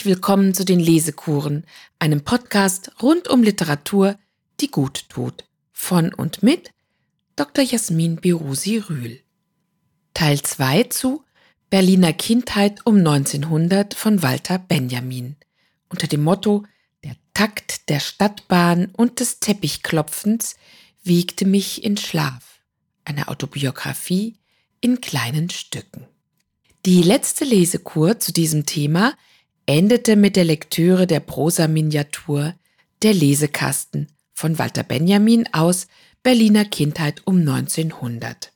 Herzlich willkommen zu den Lesekuren, einem Podcast rund um Literatur, die gut tut. Von und mit Dr. Jasmin Birusi Rühl. Teil 2 zu Berliner Kindheit um 1900 von Walter Benjamin. Unter dem Motto Der Takt der Stadtbahn und des Teppichklopfens wiegte mich in Schlaf. Eine Autobiografie in kleinen Stücken. Die letzte Lesekur zu diesem Thema endete mit der Lektüre der Prosa-Miniatur Der Lesekasten von Walter Benjamin aus Berliner Kindheit um 1900.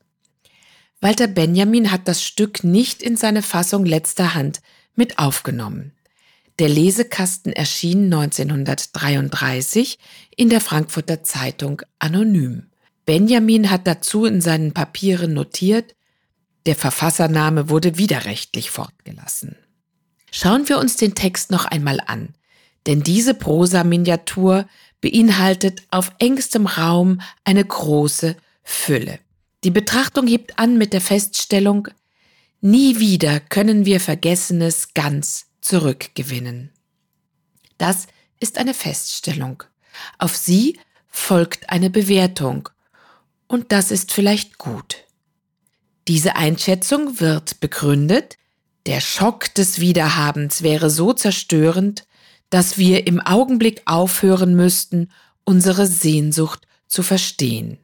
Walter Benjamin hat das Stück nicht in seine Fassung letzter Hand mit aufgenommen. Der Lesekasten erschien 1933 in der Frankfurter Zeitung anonym. Benjamin hat dazu in seinen Papieren notiert, der Verfassername wurde widerrechtlich fortgelassen. Schauen wir uns den Text noch einmal an, denn diese Prosa-Miniatur beinhaltet auf engstem Raum eine große Fülle. Die Betrachtung hebt an mit der Feststellung, nie wieder können wir Vergessenes ganz zurückgewinnen. Das ist eine Feststellung. Auf sie folgt eine Bewertung. Und das ist vielleicht gut. Diese Einschätzung wird begründet, der Schock des Wiederhabens wäre so zerstörend, dass wir im Augenblick aufhören müssten, unsere Sehnsucht zu verstehen.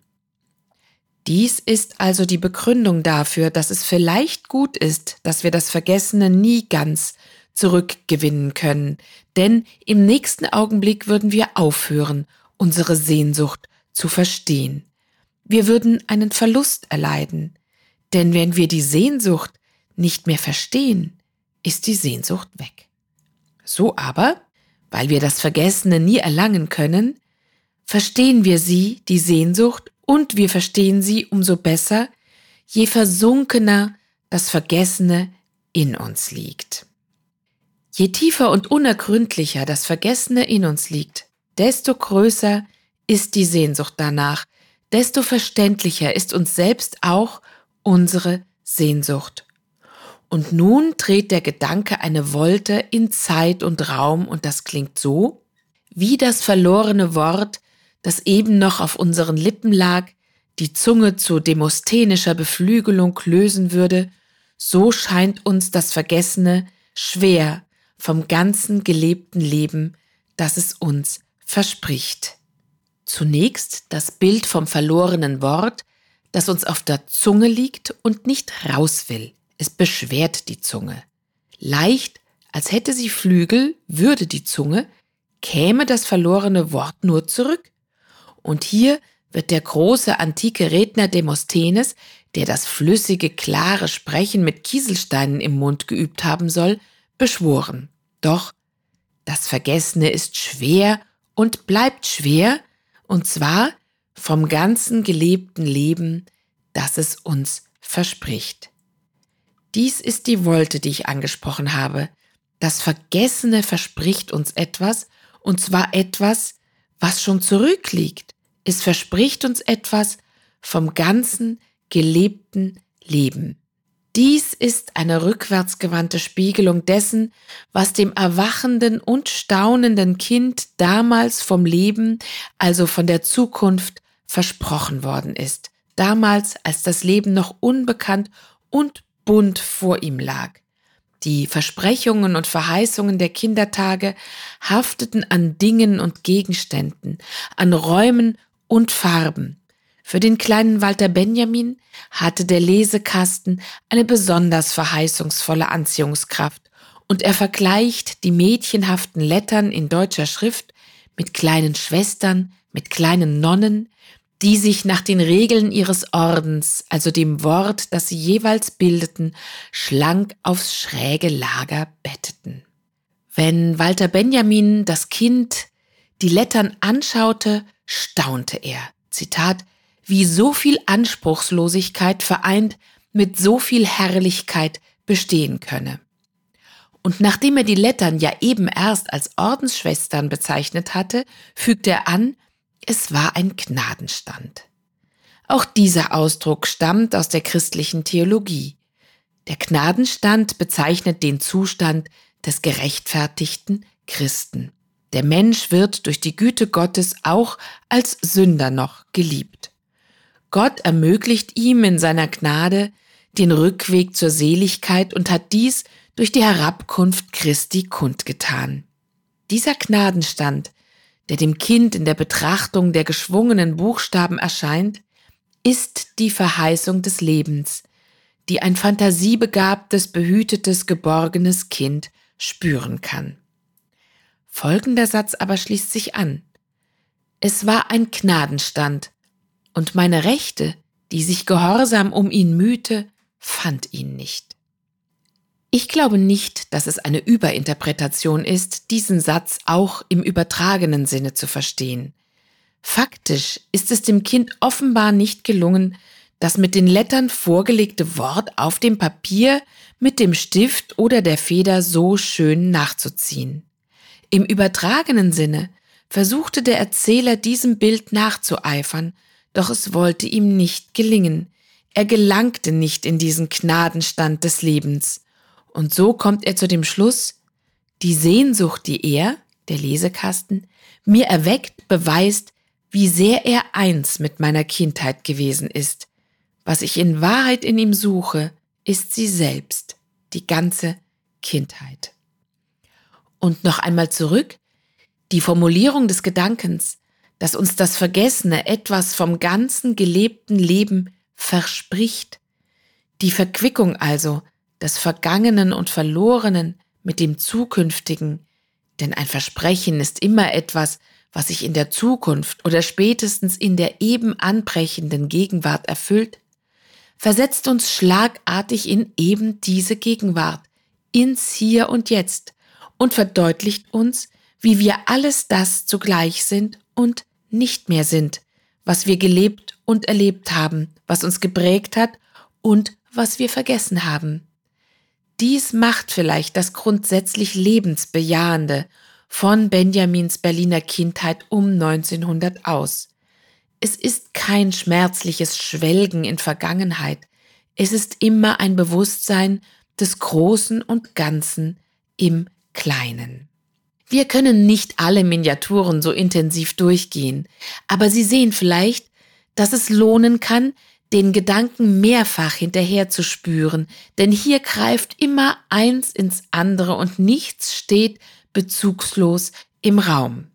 Dies ist also die Begründung dafür, dass es vielleicht gut ist, dass wir das Vergessene nie ganz zurückgewinnen können, denn im nächsten Augenblick würden wir aufhören, unsere Sehnsucht zu verstehen. Wir würden einen Verlust erleiden, denn wenn wir die Sehnsucht nicht mehr verstehen, ist die Sehnsucht weg. So aber, weil wir das Vergessene nie erlangen können, verstehen wir sie, die Sehnsucht, und wir verstehen sie umso besser, je versunkener das Vergessene in uns liegt. Je tiefer und unergründlicher das Vergessene in uns liegt, desto größer ist die Sehnsucht danach, desto verständlicher ist uns selbst auch unsere Sehnsucht. Und nun dreht der Gedanke eine Wolte in Zeit und Raum und das klingt so, wie das verlorene Wort, das eben noch auf unseren Lippen lag, die Zunge zu demosthenischer Beflügelung lösen würde, so scheint uns das Vergessene schwer vom ganzen gelebten Leben, das es uns verspricht. Zunächst das Bild vom verlorenen Wort, das uns auf der Zunge liegt und nicht raus will. Es beschwert die Zunge. Leicht, als hätte sie Flügel, würde die Zunge, käme das verlorene Wort nur zurück. Und hier wird der große antike Redner Demosthenes, der das flüssige, klare Sprechen mit Kieselsteinen im Mund geübt haben soll, beschworen. Doch das Vergessene ist schwer und bleibt schwer, und zwar vom ganzen gelebten Leben, das es uns verspricht. Dies ist die Wolte, die ich angesprochen habe. Das Vergessene verspricht uns etwas, und zwar etwas, was schon zurückliegt. Es verspricht uns etwas vom ganzen gelebten Leben. Dies ist eine rückwärtsgewandte Spiegelung dessen, was dem erwachenden und staunenden Kind damals vom Leben, also von der Zukunft, versprochen worden ist, damals als das Leben noch unbekannt und bunt vor ihm lag. Die Versprechungen und Verheißungen der Kindertage hafteten an Dingen und Gegenständen, an Räumen und Farben. Für den kleinen Walter Benjamin hatte der Lesekasten eine besonders verheißungsvolle Anziehungskraft und er vergleicht die mädchenhaften Lettern in deutscher Schrift mit kleinen Schwestern, mit kleinen Nonnen, die sich nach den Regeln ihres Ordens, also dem Wort, das sie jeweils bildeten, schlank aufs schräge Lager betteten. Wenn Walter Benjamin das Kind die Lettern anschaute, staunte er. Zitat, wie so viel Anspruchslosigkeit vereint mit so viel Herrlichkeit bestehen könne. Und nachdem er die Lettern ja eben erst als Ordensschwestern bezeichnet hatte, fügte er an, es war ein Gnadenstand. Auch dieser Ausdruck stammt aus der christlichen Theologie. Der Gnadenstand bezeichnet den Zustand des gerechtfertigten Christen. Der Mensch wird durch die Güte Gottes auch als Sünder noch geliebt. Gott ermöglicht ihm in seiner Gnade den Rückweg zur Seligkeit und hat dies durch die Herabkunft Christi kundgetan. Dieser Gnadenstand, der dem Kind in der Betrachtung der geschwungenen Buchstaben erscheint, ist die Verheißung des Lebens, die ein fantasiebegabtes, behütetes, geborgenes Kind spüren kann. Folgender Satz aber schließt sich an. Es war ein Gnadenstand, und meine Rechte, die sich gehorsam um ihn mühte, fand ihn nicht. Ich glaube nicht, dass es eine Überinterpretation ist, diesen Satz auch im übertragenen Sinne zu verstehen. Faktisch ist es dem Kind offenbar nicht gelungen, das mit den Lettern vorgelegte Wort auf dem Papier mit dem Stift oder der Feder so schön nachzuziehen. Im übertragenen Sinne versuchte der Erzähler diesem Bild nachzueifern, doch es wollte ihm nicht gelingen. Er gelangte nicht in diesen Gnadenstand des Lebens. Und so kommt er zu dem Schluss, die Sehnsucht, die er, der Lesekasten, mir erweckt, beweist, wie sehr er eins mit meiner Kindheit gewesen ist. Was ich in Wahrheit in ihm suche, ist sie selbst, die ganze Kindheit. Und noch einmal zurück, die Formulierung des Gedankens, dass uns das Vergessene etwas vom ganzen gelebten Leben verspricht, die Verquickung also des Vergangenen und Verlorenen mit dem Zukünftigen, denn ein Versprechen ist immer etwas, was sich in der Zukunft oder spätestens in der eben anbrechenden Gegenwart erfüllt, versetzt uns schlagartig in eben diese Gegenwart, ins Hier und Jetzt und verdeutlicht uns, wie wir alles das zugleich sind und nicht mehr sind, was wir gelebt und erlebt haben, was uns geprägt hat und was wir vergessen haben. Dies macht vielleicht das grundsätzlich Lebensbejahende von Benjamins Berliner Kindheit um 1900 aus. Es ist kein schmerzliches Schwelgen in Vergangenheit. Es ist immer ein Bewusstsein des Großen und Ganzen im Kleinen. Wir können nicht alle Miniaturen so intensiv durchgehen, aber Sie sehen vielleicht, dass es lohnen kann, den Gedanken mehrfach hinterher zu spüren, denn hier greift immer eins ins andere und nichts steht bezugslos im Raum.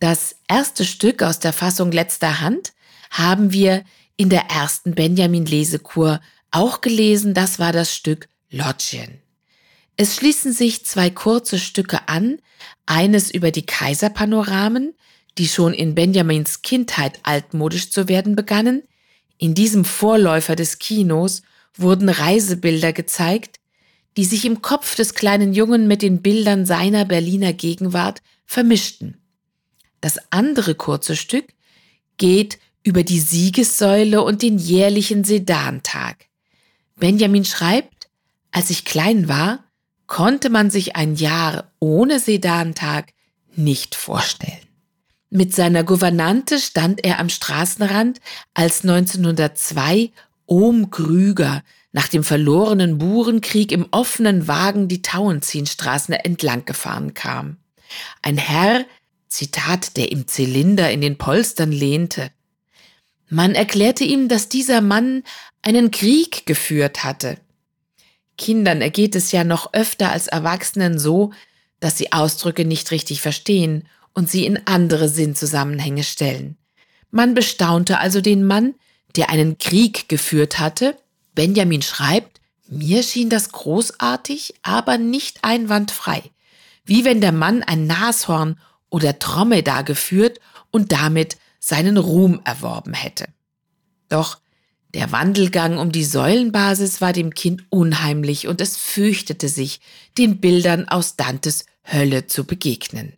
Das erste Stück aus der Fassung letzter Hand haben wir in der ersten Benjamin-Lesekur auch gelesen. Das war das Stück Lodgien. Es schließen sich zwei kurze Stücke an, eines über die Kaiserpanoramen, die schon in Benjamins Kindheit altmodisch zu werden begannen. In diesem Vorläufer des Kinos wurden Reisebilder gezeigt, die sich im Kopf des kleinen Jungen mit den Bildern seiner Berliner Gegenwart vermischten. Das andere kurze Stück geht über die Siegessäule und den jährlichen Sedantag. Benjamin schreibt, als ich klein war, konnte man sich ein Jahr ohne Sedantag nicht vorstellen. Mit seiner Gouvernante stand er am Straßenrand, als 1902 Ohm Grüger nach dem verlorenen Burenkrieg im offenen Wagen die Tauentzienstraßen entlang gefahren kam. Ein Herr, Zitat, der im Zylinder in den Polstern lehnte. Man erklärte ihm, dass dieser Mann einen Krieg geführt hatte. Kindern ergeht es ja noch öfter als Erwachsenen so, dass sie Ausdrücke nicht richtig verstehen und sie in andere Sinnzusammenhänge stellen. Man bestaunte also den Mann, der einen Krieg geführt hatte, Benjamin schreibt, mir schien das großartig, aber nicht einwandfrei. Wie wenn der Mann ein Nashorn oder Dromedar geführt und damit seinen Ruhm erworben hätte. Doch der Wandelgang um die Säulenbasis war dem Kind unheimlich und es fürchtete sich, den Bildern aus Dantes Hölle zu begegnen.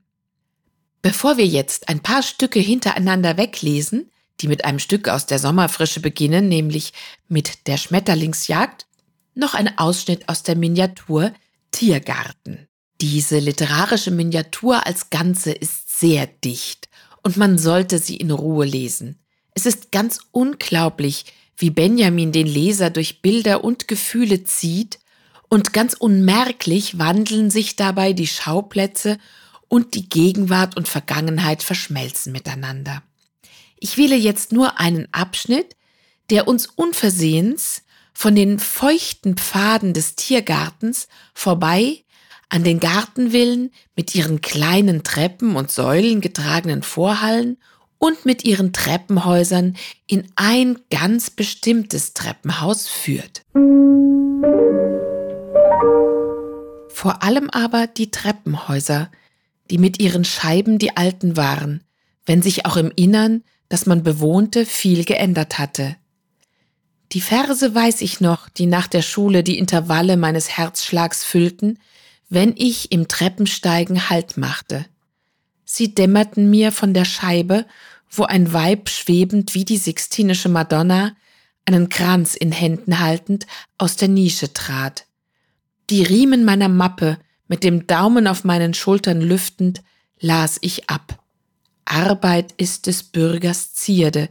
Bevor wir jetzt ein paar Stücke hintereinander weglesen, die mit einem Stück aus der Sommerfrische beginnen, nämlich mit der Schmetterlingsjagd, noch ein Ausschnitt aus der Miniatur Tiergarten. Diese literarische Miniatur als Ganze ist sehr dicht und man sollte sie in Ruhe lesen. Es ist ganz unglaublich, wie Benjamin den Leser durch Bilder und Gefühle zieht und ganz unmerklich wandeln sich dabei die Schauplätze und die Gegenwart und Vergangenheit verschmelzen miteinander. Ich wähle jetzt nur einen Abschnitt, der uns unversehens von den feuchten Pfaden des Tiergartens vorbei an den Gartenvillen mit ihren kleinen Treppen und Säulen getragenen Vorhallen und mit ihren Treppenhäusern in ein ganz bestimmtes Treppenhaus führt. Vor allem aber die Treppenhäuser, die mit ihren Scheiben die alten waren, wenn sich auch im Innern, das man bewohnte, viel geändert hatte. Die Verse weiß ich noch, die nach der Schule die Intervalle meines Herzschlags füllten, wenn ich im Treppensteigen Halt machte. Sie dämmerten mir von der Scheibe, wo ein Weib schwebend wie die Sixtinische Madonna, einen Kranz in Händen haltend, aus der Nische trat. Die Riemen meiner Mappe mit dem Daumen auf meinen Schultern lüftend, las ich ab. Arbeit ist des Bürgers Zierde,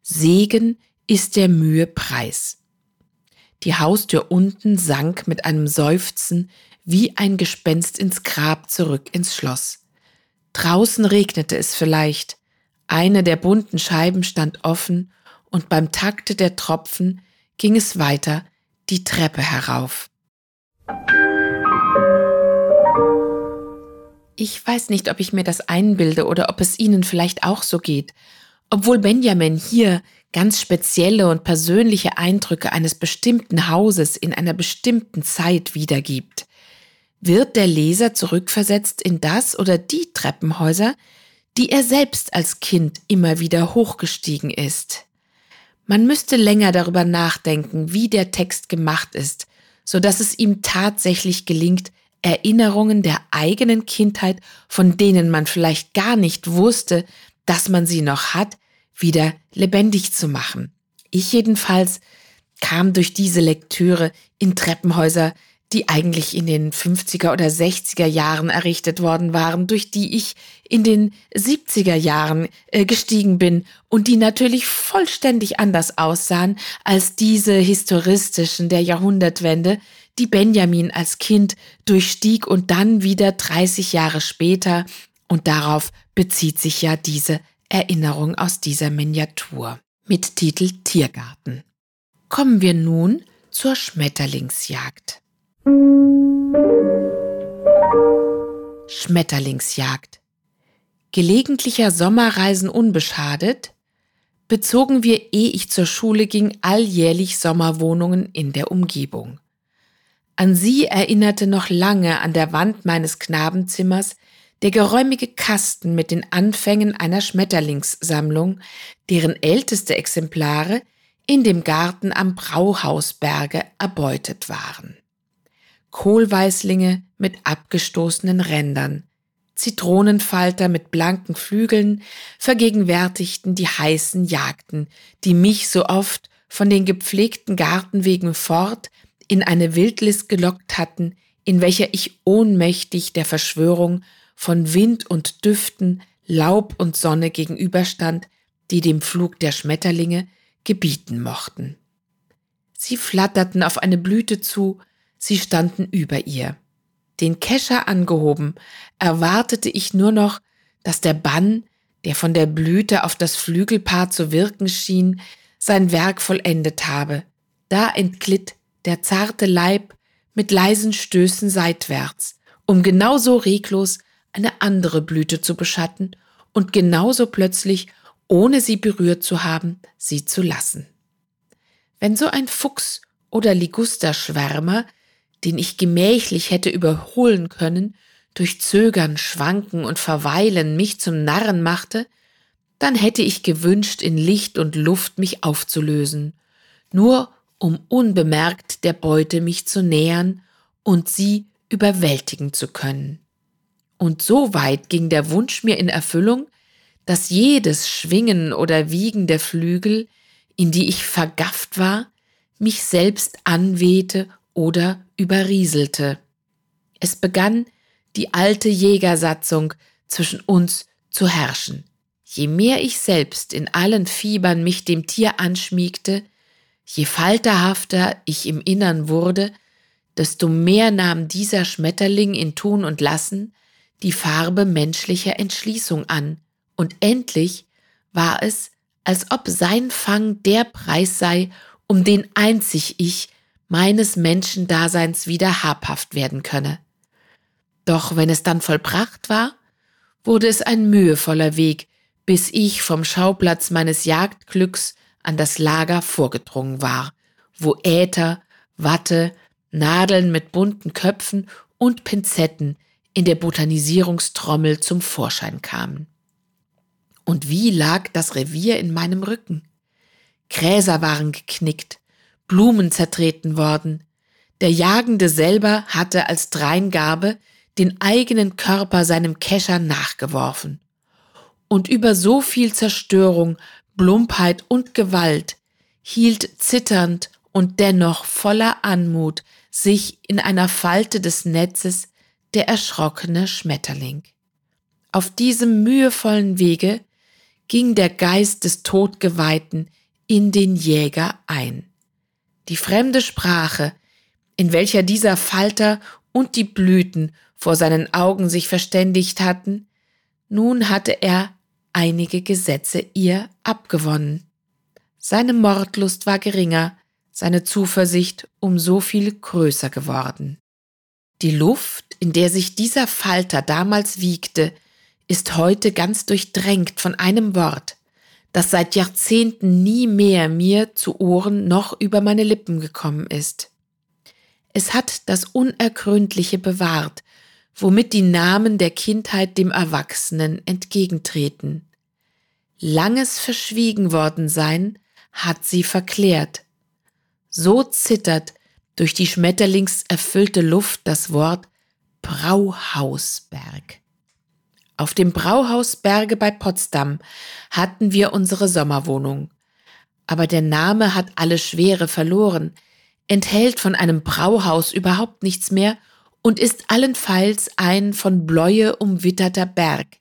Segen ist der Mühe Preis. Die Haustür unten sank mit einem Seufzen wie ein Gespenst ins Grab zurück ins Schloss. Draußen regnete es vielleicht, eine der bunten Scheiben stand offen und beim Takte der Tropfen ging es weiter die Treppe herauf. Ich weiß nicht, ob ich mir das einbilde oder ob es Ihnen vielleicht auch so geht. Obwohl Benjamin hier ganz spezielle und persönliche Eindrücke eines bestimmten Hauses in einer bestimmten Zeit wiedergibt, wird der Leser zurückversetzt in das oder die Treppenhäuser, die er selbst als Kind immer wieder hochgestiegen ist. Man müsste länger darüber nachdenken, wie der Text gemacht ist, so dass es ihm tatsächlich gelingt, Erinnerungen der eigenen Kindheit, von denen man vielleicht gar nicht wusste, dass man sie noch hat, wieder lebendig zu machen. Ich jedenfalls kam durch diese Lektüre in Treppenhäuser, die eigentlich in den 50er oder 60er Jahren errichtet worden waren, durch die ich in den 70er Jahren äh, gestiegen bin und die natürlich vollständig anders aussahen als diese historistischen der Jahrhundertwende, die Benjamin als Kind durchstieg und dann wieder 30 Jahre später, und darauf bezieht sich ja diese Erinnerung aus dieser Miniatur mit Titel Tiergarten. Kommen wir nun zur Schmetterlingsjagd. Schmetterlingsjagd. Gelegentlicher Sommerreisen unbeschadet, bezogen wir, ehe ich zur Schule ging, alljährlich Sommerwohnungen in der Umgebung. An sie erinnerte noch lange an der Wand meines Knabenzimmers der geräumige Kasten mit den Anfängen einer Schmetterlingssammlung, deren älteste Exemplare in dem Garten am Brauhausberge erbeutet waren. Kohlweißlinge mit abgestoßenen Rändern, Zitronenfalter mit blanken Flügeln vergegenwärtigten die heißen Jagden, die mich so oft von den gepflegten Gartenwegen fort in eine Wildlist gelockt hatten, in welcher ich ohnmächtig der Verschwörung von Wind und Düften, Laub und Sonne gegenüberstand, die dem Flug der Schmetterlinge gebieten mochten. Sie flatterten auf eine Blüte zu, sie standen über ihr. Den Kescher angehoben, erwartete ich nur noch, dass der Bann, der von der Blüte auf das Flügelpaar zu wirken schien, sein Werk vollendet habe. Da entglitt der zarte Leib mit leisen Stößen seitwärts, um genauso reglos eine andere Blüte zu beschatten und genauso plötzlich, ohne sie berührt zu haben, sie zu lassen. Wenn so ein Fuchs oder Ligusterschwärmer, den ich gemächlich hätte überholen können, durch Zögern, Schwanken und Verweilen mich zum Narren machte, dann hätte ich gewünscht, in Licht und Luft mich aufzulösen, nur um unbemerkt der Beute mich zu nähern und sie überwältigen zu können. Und so weit ging der Wunsch mir in Erfüllung, dass jedes Schwingen oder Wiegen der Flügel, in die ich vergafft war, mich selbst anwehte oder überrieselte. Es begann die alte Jägersatzung zwischen uns zu herrschen. Je mehr ich selbst in allen Fiebern mich dem Tier anschmiegte, je falterhafter ich im Innern wurde, desto mehr nahm dieser Schmetterling in Tun und Lassen die Farbe menschlicher Entschließung an, und endlich war es, als ob sein Fang der Preis sei, um den einzig ich meines Menschendaseins wieder habhaft werden könne. Doch wenn es dann vollbracht war, wurde es ein mühevoller Weg, bis ich vom Schauplatz meines Jagdglücks an das Lager vorgedrungen war, wo Äther, Watte, Nadeln mit bunten Köpfen und Pinzetten in der Botanisierungstrommel zum Vorschein kamen. Und wie lag das Revier in meinem Rücken? Gräser waren geknickt, Blumen zertreten worden. Der Jagende selber hatte als Dreingabe den eigenen Körper seinem Kescher nachgeworfen. Und über so viel Zerstörung, Plumpheit und Gewalt hielt zitternd und dennoch voller Anmut sich in einer Falte des Netzes der erschrockene Schmetterling. Auf diesem mühevollen Wege ging der Geist des Todgeweihten in den Jäger ein. Die fremde Sprache, in welcher dieser Falter und die Blüten vor seinen Augen sich verständigt hatten, nun hatte er einige Gesetze ihr abgewonnen. Seine Mordlust war geringer, seine Zuversicht um so viel größer geworden. Die Luft, in der sich dieser Falter damals wiegte, ist heute ganz durchdrängt von einem Wort, das seit Jahrzehnten nie mehr mir zu Ohren noch über meine Lippen gekommen ist. Es hat das Unergründliche bewahrt, womit die Namen der Kindheit dem Erwachsenen entgegentreten. Langes verschwiegen worden sein hat sie verklärt, so zittert durch die schmetterlingserfüllte Luft das Wort Brauhausberg. Auf dem Brauhausberge bei Potsdam hatten wir unsere Sommerwohnung. Aber der Name hat alle Schwere verloren, enthält von einem Brauhaus überhaupt nichts mehr und ist allenfalls ein von Bläue umwitterter Berg,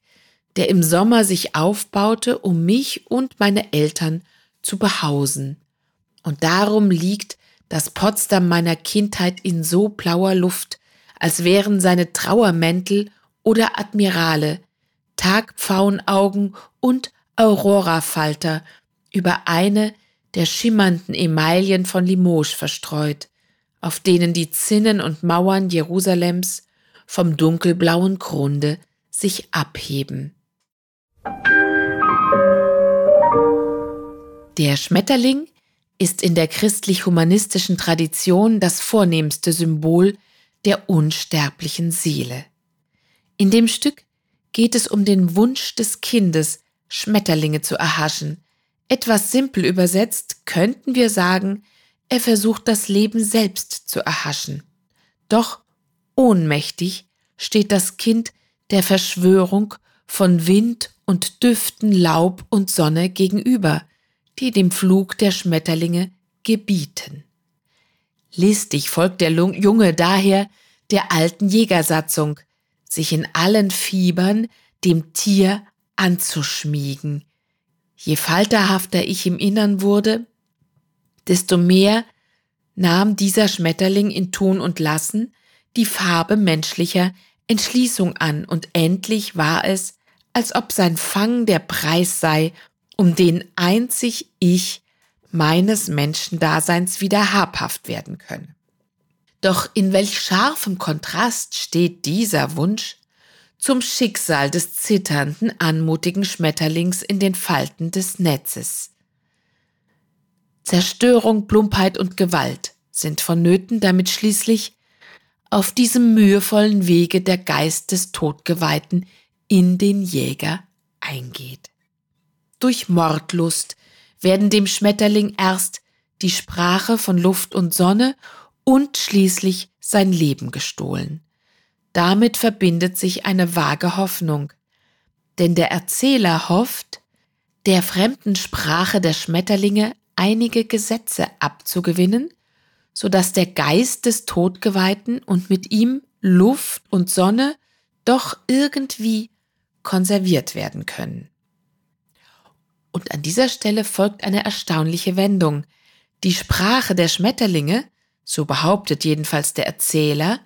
der im Sommer sich aufbaute, um mich und meine Eltern zu behausen. Und darum liegt das Potsdam meiner Kindheit in so blauer Luft, als wären seine Trauermäntel oder Admirale, Tagpfauenaugen und Aurorafalter über eine der schimmernden Emaillen von Limoges verstreut, auf denen die Zinnen und Mauern Jerusalems vom dunkelblauen Grunde sich abheben. Der Schmetterling ist in der christlich-humanistischen Tradition das vornehmste Symbol der unsterblichen Seele. In dem Stück geht es um den Wunsch des Kindes, Schmetterlinge zu erhaschen. Etwas simpel übersetzt könnten wir sagen, er versucht das Leben selbst zu erhaschen. Doch ohnmächtig steht das Kind der Verschwörung von Wind und Düften, Laub und Sonne gegenüber, die dem Flug der Schmetterlinge gebieten. Listig folgt der Junge daher der alten Jägersatzung, sich in allen Fiebern dem Tier anzuschmiegen. Je falterhafter ich im Innern wurde, desto mehr nahm dieser Schmetterling in Tun und Lassen die Farbe menschlicher Entschließung an, und endlich war es, als ob sein Fang der Preis sei, um den einzig ich meines Menschendaseins wieder habhaft werden könne. Doch in welch scharfem Kontrast steht dieser Wunsch zum Schicksal des zitternden, anmutigen Schmetterlings in den Falten des Netzes. Zerstörung, Plumpheit und Gewalt sind vonnöten, damit schließlich auf diesem mühevollen Wege der Geist des Todgeweihten in den Jäger eingeht. Durch Mordlust werden dem Schmetterling erst die Sprache von Luft und Sonne und schließlich sein Leben gestohlen. Damit verbindet sich eine vage Hoffnung. Denn der Erzähler hofft, der fremden Sprache der Schmetterlinge einige Gesetze abzugewinnen, so dass der Geist des Todgeweihten und mit ihm Luft und Sonne doch irgendwie konserviert werden können. Und an dieser Stelle folgt eine erstaunliche Wendung. Die Sprache der Schmetterlinge so behauptet jedenfalls der Erzähler,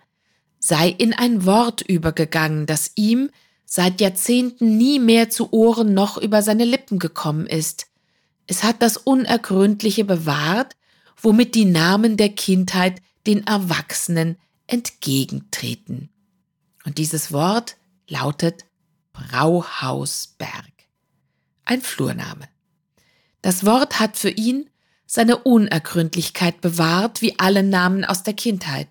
sei in ein Wort übergegangen, das ihm seit Jahrzehnten nie mehr zu Ohren noch über seine Lippen gekommen ist. Es hat das Unergründliche bewahrt, womit die Namen der Kindheit den Erwachsenen entgegentreten. Und dieses Wort lautet Brauhausberg. Ein Flurname. Das Wort hat für ihn seine Unergründlichkeit bewahrt, wie alle Namen aus der Kindheit.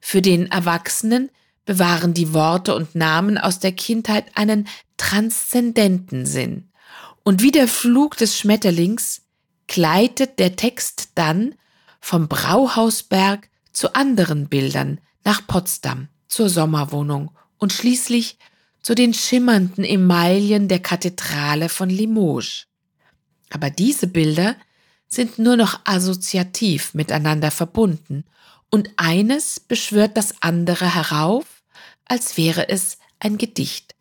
Für den Erwachsenen bewahren die Worte und Namen aus der Kindheit einen transzendenten Sinn. Und wie der Flug des Schmetterlings gleitet der Text dann vom Brauhausberg zu anderen Bildern nach Potsdam, zur Sommerwohnung und schließlich zu den schimmernden Emaillen der Kathedrale von Limoges. Aber diese Bilder sind nur noch assoziativ miteinander verbunden und eines beschwört das andere herauf, als wäre es ein Gedicht.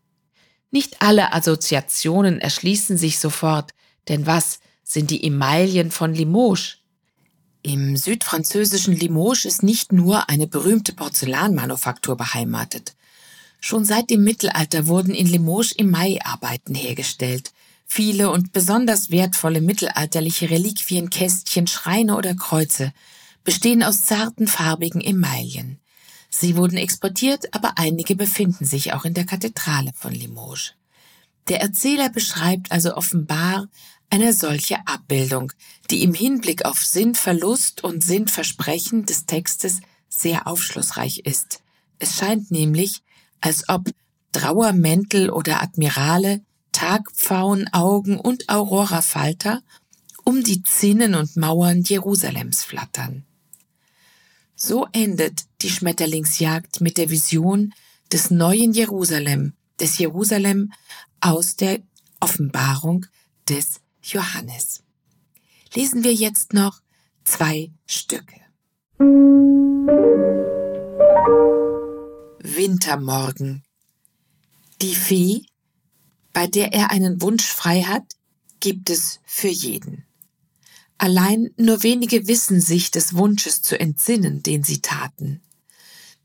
Nicht alle Assoziationen erschließen sich sofort, denn was sind die Emaillen von Limoges? Im südfranzösischen Limoges ist nicht nur eine berühmte Porzellanmanufaktur beheimatet. Schon seit dem Mittelalter wurden in Limoges Emailarbeiten hergestellt. Viele und besonders wertvolle mittelalterliche Reliquien, Kästchen, Schreine oder Kreuze bestehen aus zarten farbigen Emaillen. Sie wurden exportiert, aber einige befinden sich auch in der Kathedrale von Limoges. Der Erzähler beschreibt also offenbar eine solche Abbildung, die im Hinblick auf Sinnverlust und Sinnversprechen des Textes sehr aufschlussreich ist. Es scheint nämlich, als ob Trauermäntel oder Admirale, Tagpfauenaugen und Aurorafalter um die Zinnen und Mauern Jerusalems flattern. So endet die Schmetterlingsjagd mit der Vision des neuen Jerusalem, des Jerusalem aus der Offenbarung des Johannes. Lesen wir jetzt noch zwei Stücke. Wintermorgen. Die Fee, bei der er einen Wunsch frei hat, gibt es für jeden. Allein nur wenige wissen sich des Wunsches zu entsinnen, den sie taten.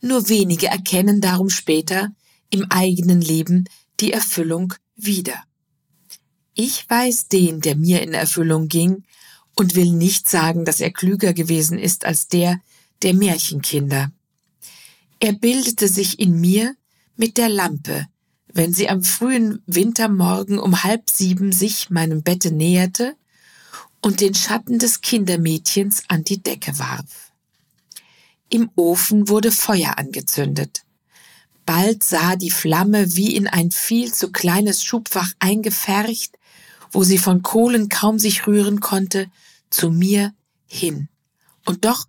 Nur wenige erkennen darum später im eigenen Leben die Erfüllung wieder. Ich weiß den, der mir in Erfüllung ging, und will nicht sagen, dass er klüger gewesen ist als der der Märchenkinder. Er bildete sich in mir mit der Lampe, wenn sie am frühen Wintermorgen um halb sieben sich meinem Bette näherte und den Schatten des Kindermädchens an die Decke warf. Im Ofen wurde Feuer angezündet. Bald sah die Flamme wie in ein viel zu kleines Schubfach eingefärcht, wo sie von Kohlen kaum sich rühren konnte, zu mir hin. Und doch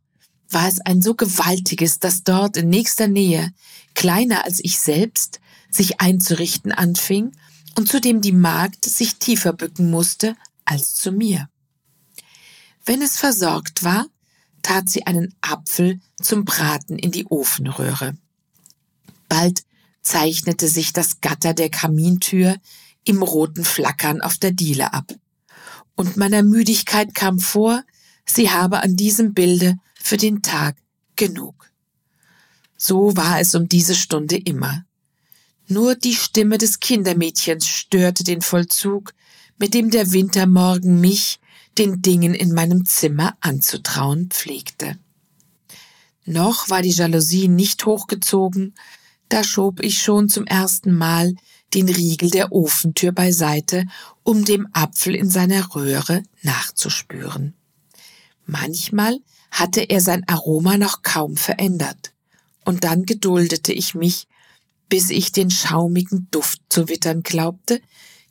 war es ein so gewaltiges, dass dort in nächster Nähe, kleiner als ich selbst, sich einzurichten anfing und zu dem die Magd sich tiefer bücken musste als zu mir. Wenn es versorgt war, tat sie einen Apfel zum Braten in die Ofenröhre. Bald zeichnete sich das Gatter der Kamintür im roten Flackern auf der Diele ab. Und meiner Müdigkeit kam vor, sie habe an diesem Bilde für den Tag genug. So war es um diese Stunde immer. Nur die Stimme des Kindermädchens störte den Vollzug, mit dem der Wintermorgen mich den Dingen in meinem Zimmer anzutrauen pflegte. Noch war die Jalousie nicht hochgezogen, da schob ich schon zum ersten Mal den Riegel der Ofentür beiseite, um dem Apfel in seiner Röhre nachzuspüren. Manchmal hatte er sein Aroma noch kaum verändert, und dann geduldete ich mich, bis ich den schaumigen Duft zu wittern glaubte,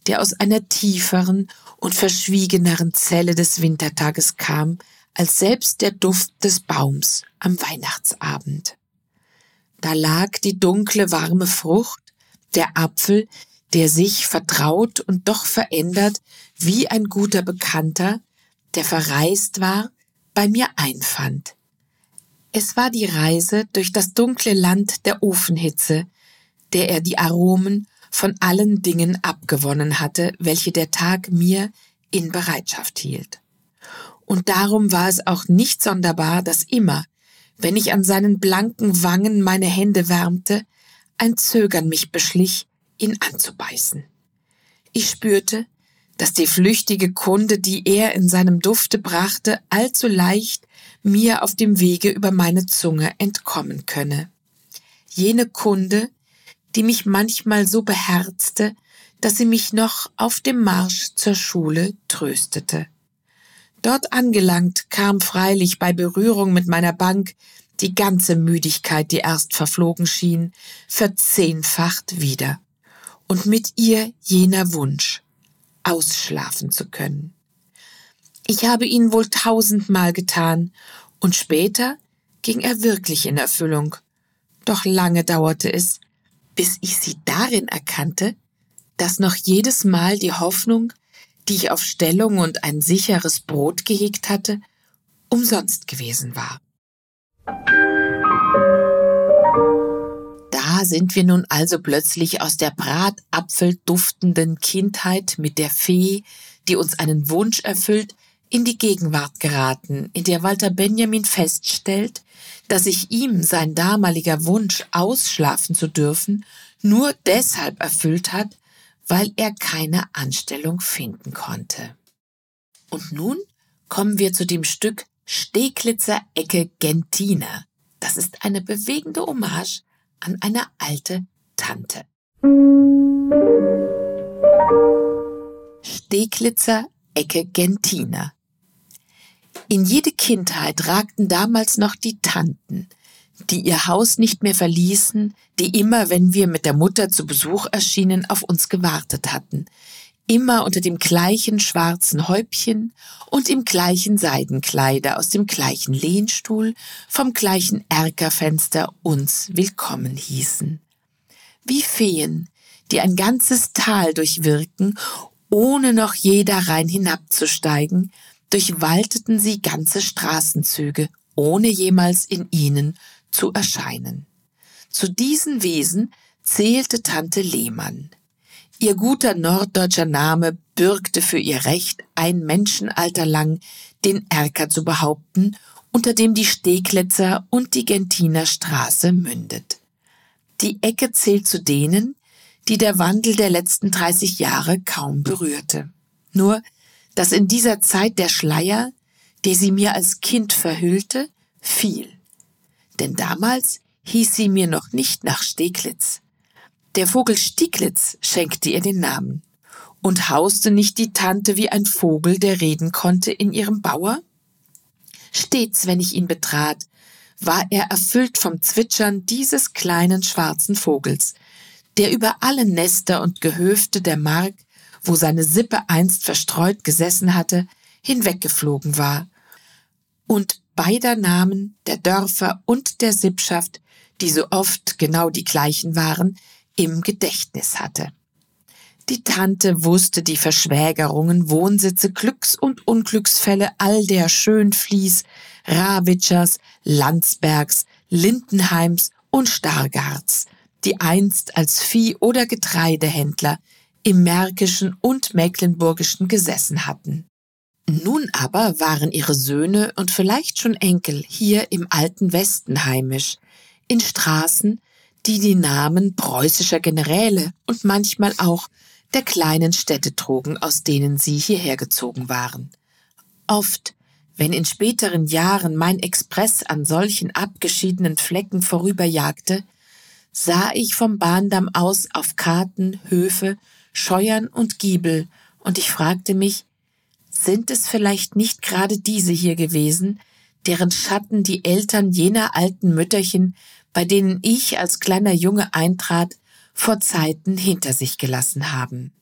der aus einer tieferen und verschwiegeneren Zelle des Wintertages kam, als selbst der Duft des Baums am Weihnachtsabend. Da lag die dunkle, warme Frucht, der Apfel, der sich vertraut und doch verändert, wie ein guter Bekannter, der verreist war, bei mir einfand. Es war die Reise durch das dunkle Land der Ofenhitze, der er die Aromen von allen Dingen abgewonnen hatte, welche der Tag mir in Bereitschaft hielt. Und darum war es auch nicht sonderbar, dass immer, wenn ich an seinen blanken Wangen meine Hände wärmte, ein Zögern mich beschlich, ihn anzubeißen. Ich spürte, dass die flüchtige Kunde, die er in seinem Dufte brachte, allzu leicht mir auf dem Wege über meine Zunge entkommen könne. Jene Kunde, die mich manchmal so beherzte, dass sie mich noch auf dem Marsch zur Schule tröstete. Dort angelangt kam freilich bei Berührung mit meiner Bank die ganze Müdigkeit, die erst verflogen schien, verzehnfacht wieder. Und mit ihr jener Wunsch, ausschlafen zu können. Ich habe ihn wohl tausendmal getan, und später ging er wirklich in Erfüllung. Doch lange dauerte es, bis ich sie darin erkannte, dass noch jedes Mal die Hoffnung, die ich auf Stellung und ein sicheres Brot gehegt hatte, umsonst gewesen war. Da sind wir nun also plötzlich aus der bratapfelduftenden Kindheit mit der Fee, die uns einen Wunsch erfüllt, in die Gegenwart geraten, in der Walter Benjamin feststellt, dass sich ihm sein damaliger Wunsch, ausschlafen zu dürfen, nur deshalb erfüllt hat, weil er keine Anstellung finden konnte. Und nun kommen wir zu dem Stück Steglitzer Ecke Gentina. Das ist eine bewegende Hommage an eine alte Tante. Steglitzer Ecke Gentina. In jede Kindheit ragten damals noch die Tanten, die ihr Haus nicht mehr verließen, die immer, wenn wir mit der Mutter zu Besuch erschienen, auf uns gewartet hatten, immer unter dem gleichen schwarzen Häubchen und im gleichen Seidenkleider aus dem gleichen Lehnstuhl vom gleichen Erkerfenster uns willkommen hießen. Wie Feen, die ein ganzes Tal durchwirken, ohne noch jeder rein hinabzusteigen, durchwalteten sie ganze Straßenzüge, ohne jemals in ihnen zu erscheinen. Zu diesen Wesen zählte Tante Lehmann. Ihr guter norddeutscher Name bürgte für ihr Recht, ein Menschenalter lang den Erker zu behaupten, unter dem die Steglitzer und die Gentiner Straße mündet. Die Ecke zählt zu denen, die der Wandel der letzten 30 Jahre kaum berührte. Nur, dass in dieser Zeit der Schleier, der sie mir als Kind verhüllte, fiel denn damals hieß sie mir noch nicht nach Steglitz. Der Vogel Stieglitz schenkte ihr den Namen. Und hauste nicht die Tante wie ein Vogel, der reden konnte, in ihrem Bauer? Stets, wenn ich ihn betrat, war er erfüllt vom Zwitschern dieses kleinen schwarzen Vogels, der über alle Nester und Gehöfte der Mark, wo seine Sippe einst verstreut gesessen hatte, hinweggeflogen war und beider Namen, der Dörfer und der Sippschaft, die so oft genau die gleichen waren, im Gedächtnis hatte. Die Tante wusste die Verschwägerungen, Wohnsitze, Glücks- und Unglücksfälle all der Schönflies, Rawitschers, Landsbergs, Lindenheims und Stargards, die einst als Vieh- oder Getreidehändler im Märkischen und Mecklenburgischen gesessen hatten. Nun aber waren ihre Söhne und vielleicht schon Enkel hier im alten Westen heimisch, in Straßen, die die Namen preußischer Generäle und manchmal auch der kleinen Städte trugen, aus denen sie hierher gezogen waren. Oft, wenn in späteren Jahren mein Express an solchen abgeschiedenen Flecken vorüberjagte, sah ich vom Bahndamm aus auf Karten, Höfe, Scheuern und Giebel, und ich fragte mich, sind es vielleicht nicht gerade diese hier gewesen, deren Schatten die Eltern jener alten Mütterchen, bei denen ich als kleiner Junge eintrat, vor Zeiten hinter sich gelassen haben.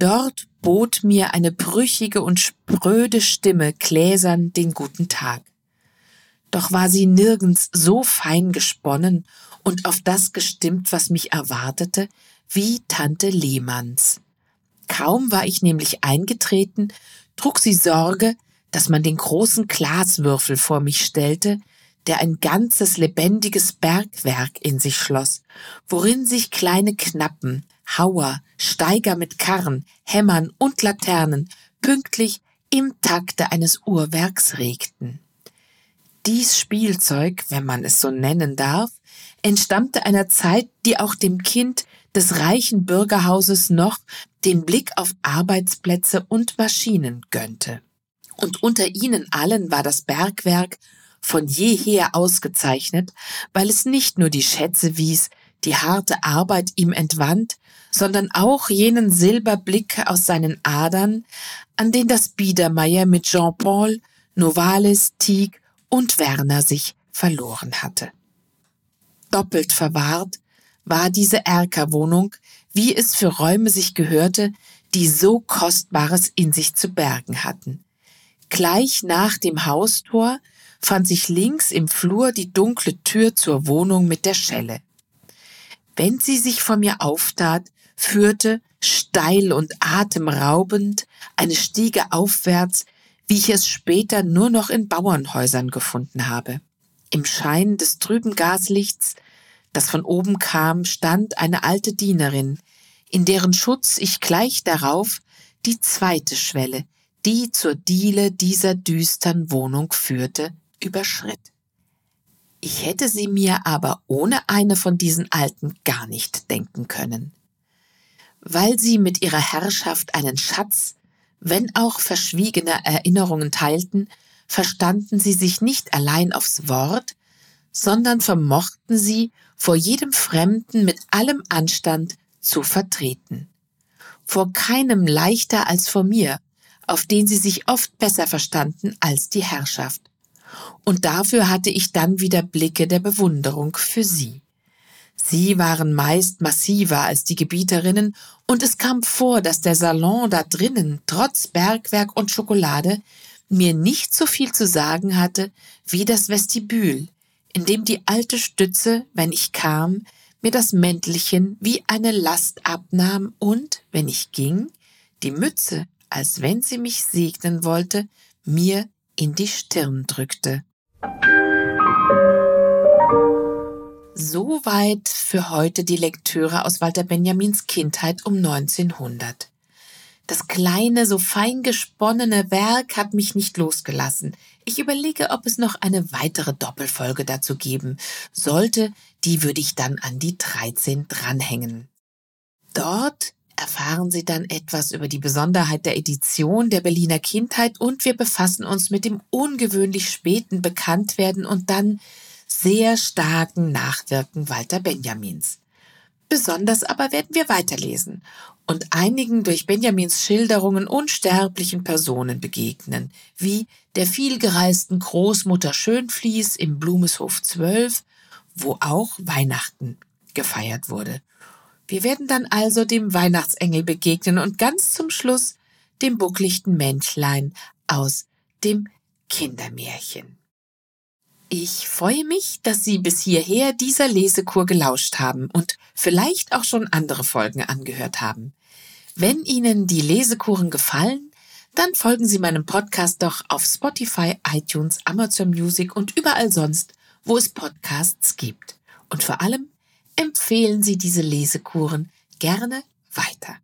Dort bot mir eine brüchige und spröde Stimme gläsern den guten Tag. Doch war sie nirgends so fein gesponnen und auf das gestimmt, was mich erwartete, wie Tante Lehmanns. Kaum war ich nämlich eingetreten, trug sie Sorge, dass man den großen Glaswürfel vor mich stellte, der ein ganzes lebendiges Bergwerk in sich schloss, worin sich kleine Knappen, Hauer, Steiger mit Karren, Hämmern und Laternen pünktlich im Takte eines Uhrwerks regten. Dies Spielzeug, wenn man es so nennen darf, entstammte einer Zeit, die auch dem Kind des reichen Bürgerhauses noch den Blick auf Arbeitsplätze und Maschinen gönnte. Und unter ihnen allen war das Bergwerk von jeher ausgezeichnet, weil es nicht nur die Schätze wies, die harte Arbeit ihm entwand, sondern auch jenen Silberblick aus seinen Adern, an den das Biedermeier mit Jean-Paul, Novalis, Tieg und Werner sich verloren hatte. Doppelt verwahrt war diese Erkerwohnung, wie es für Räume sich gehörte, die so Kostbares in sich zu bergen hatten. Gleich nach dem Haustor fand sich links im Flur die dunkle Tür zur Wohnung mit der Schelle. Wenn sie sich vor mir auftat, führte, steil und atemraubend, eine Stiege aufwärts, wie ich es später nur noch in Bauernhäusern gefunden habe. Im Schein des trüben Gaslichts, das von oben kam, stand eine alte Dienerin, in deren Schutz ich gleich darauf die zweite Schwelle, die zur Diele dieser düstern Wohnung führte, überschritt. Ich hätte sie mir aber ohne eine von diesen Alten gar nicht denken können. Weil sie mit ihrer Herrschaft einen Schatz, wenn auch verschwiegene Erinnerungen teilten, verstanden sie sich nicht allein aufs Wort, sondern vermochten sie vor jedem Fremden mit allem Anstand zu vertreten. Vor keinem leichter als vor mir, auf den sie sich oft besser verstanden als die Herrschaft. Und dafür hatte ich dann wieder Blicke der Bewunderung für sie. Sie waren meist massiver als die Gebieterinnen, und es kam vor, dass der Salon da drinnen, trotz Bergwerk und Schokolade, mir nicht so viel zu sagen hatte wie das Vestibül, in dem die alte Stütze, wenn ich kam, mir das Mäntelchen wie eine Last abnahm und, wenn ich ging, die Mütze, als wenn sie mich segnen wollte, mir in die Stirn drückte. Soweit für heute die Lektüre aus Walter Benjamins Kindheit um 1900. Das kleine, so fein gesponnene Werk hat mich nicht losgelassen. Ich überlege, ob es noch eine weitere Doppelfolge dazu geben sollte. Die würde ich dann an die 13 dranhängen. Dort erfahren Sie dann etwas über die Besonderheit der Edition der Berliner Kindheit und wir befassen uns mit dem ungewöhnlich späten Bekanntwerden und dann sehr starken Nachwirken Walter Benjamins. Besonders aber werden wir weiterlesen und einigen durch Benjamins Schilderungen unsterblichen Personen begegnen, wie der vielgereisten Großmutter Schönfließ im Blumeshof 12, wo auch Weihnachten gefeiert wurde. Wir werden dann also dem Weihnachtsengel begegnen und ganz zum Schluss dem bucklichten Männchlein aus dem Kindermärchen. Ich freue mich, dass Sie bis hierher dieser Lesekur gelauscht haben und vielleicht auch schon andere Folgen angehört haben. Wenn Ihnen die Lesekuren gefallen, dann folgen Sie meinem Podcast doch auf Spotify, iTunes, Amazon Music und überall sonst, wo es Podcasts gibt. Und vor allem empfehlen Sie diese Lesekuren gerne weiter.